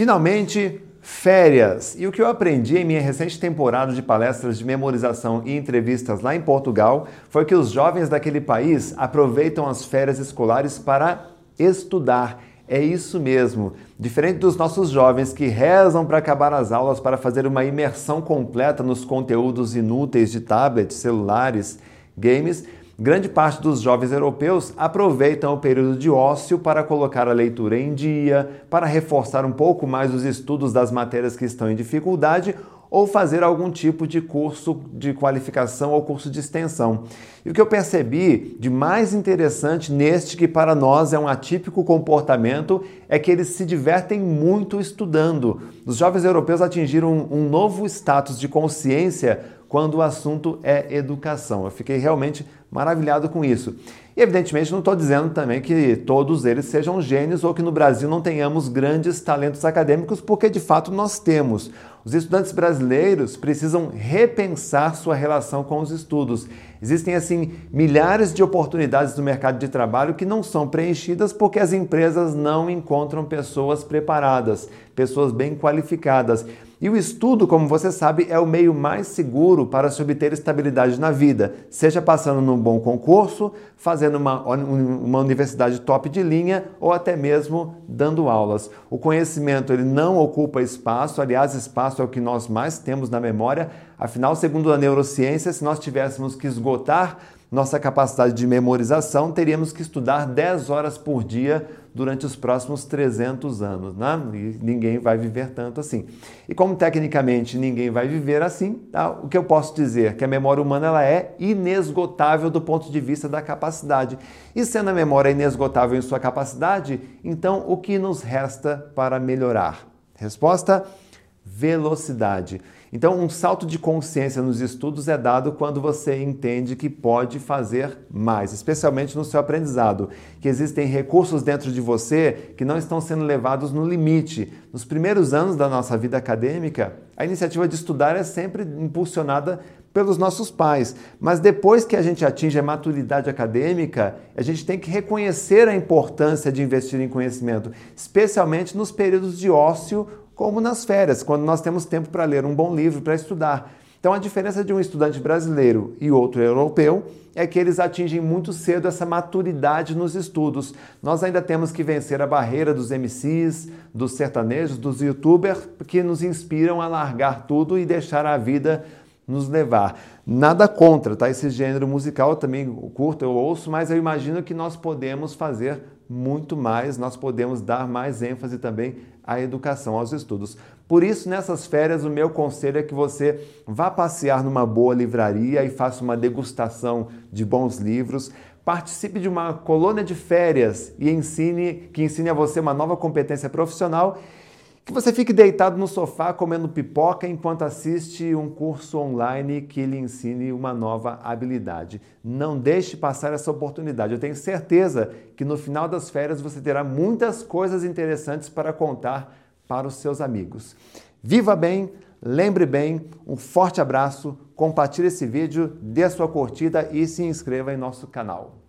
Finalmente, férias. E o que eu aprendi em minha recente temporada de palestras de memorização e entrevistas lá em Portugal foi que os jovens daquele país aproveitam as férias escolares para estudar. É isso mesmo. Diferente dos nossos jovens que rezam para acabar as aulas para fazer uma imersão completa nos conteúdos inúteis de tablets, celulares, games, Grande parte dos jovens europeus aproveitam o período de ócio para colocar a leitura em dia, para reforçar um pouco mais os estudos das matérias que estão em dificuldade ou fazer algum tipo de curso de qualificação ou curso de extensão. E o que eu percebi de mais interessante neste, que para nós é um atípico comportamento, é que eles se divertem muito estudando. Os jovens europeus atingiram um novo status de consciência quando o assunto é educação. Eu fiquei realmente maravilhado com isso. E evidentemente não estou dizendo também que todos eles sejam gênios ou que no Brasil não tenhamos grandes talentos acadêmicos, porque de fato nós temos. Os estudantes brasileiros precisam repensar sua relação com os estudos. Existem assim milhares de oportunidades no mercado de trabalho que não são preenchidas porque as empresas não encontram pessoas preparadas, pessoas bem qualificadas. E o estudo, como você sabe, é o meio mais seguro para se obter estabilidade na vida, seja passando num bom concurso, fazendo uma, uma universidade top de linha ou até mesmo dando aulas. O conhecimento ele não ocupa espaço, aliás, espaço é o que nós mais temos na memória. Afinal, segundo a neurociência, se nós tivéssemos que esgotar nossa capacidade de memorização, teríamos que estudar 10 horas por dia durante os próximos 300 anos, né? E ninguém vai viver tanto assim. E como tecnicamente ninguém vai viver assim, tá? o que eu posso dizer? Que a memória humana ela é inesgotável do ponto de vista da capacidade. E sendo a memória inesgotável em sua capacidade, então o que nos resta para melhorar? Resposta: velocidade. Então, um salto de consciência nos estudos é dado quando você entende que pode fazer mais, especialmente no seu aprendizado, que existem recursos dentro de você que não estão sendo levados no limite. Nos primeiros anos da nossa vida acadêmica, a iniciativa de estudar é sempre impulsionada pelos nossos pais. Mas depois que a gente atinge a maturidade acadêmica, a gente tem que reconhecer a importância de investir em conhecimento, especialmente nos períodos de ócio como nas férias, quando nós temos tempo para ler um bom livro, para estudar. Então, a diferença de um estudante brasileiro e outro europeu é que eles atingem muito cedo essa maturidade nos estudos. Nós ainda temos que vencer a barreira dos MCs, dos sertanejos, dos youtubers, que nos inspiram a largar tudo e deixar a vida nos levar. Nada contra, tá? Esse gênero musical eu também curto, eu ouço, mas eu imagino que nós podemos fazer muito mais, nós podemos dar mais ênfase também à educação, aos estudos. Por isso, nessas férias, o meu conselho é que você vá passear numa boa livraria e faça uma degustação de bons livros. Participe de uma colônia de férias e ensine, que ensine a você uma nova competência profissional que você fique deitado no sofá comendo pipoca enquanto assiste um curso online que lhe ensine uma nova habilidade. Não deixe passar essa oportunidade. Eu tenho certeza que no final das férias você terá muitas coisas interessantes para contar para os seus amigos. Viva bem, lembre bem, um forte abraço, compartilhe esse vídeo, dê a sua curtida e se inscreva em nosso canal.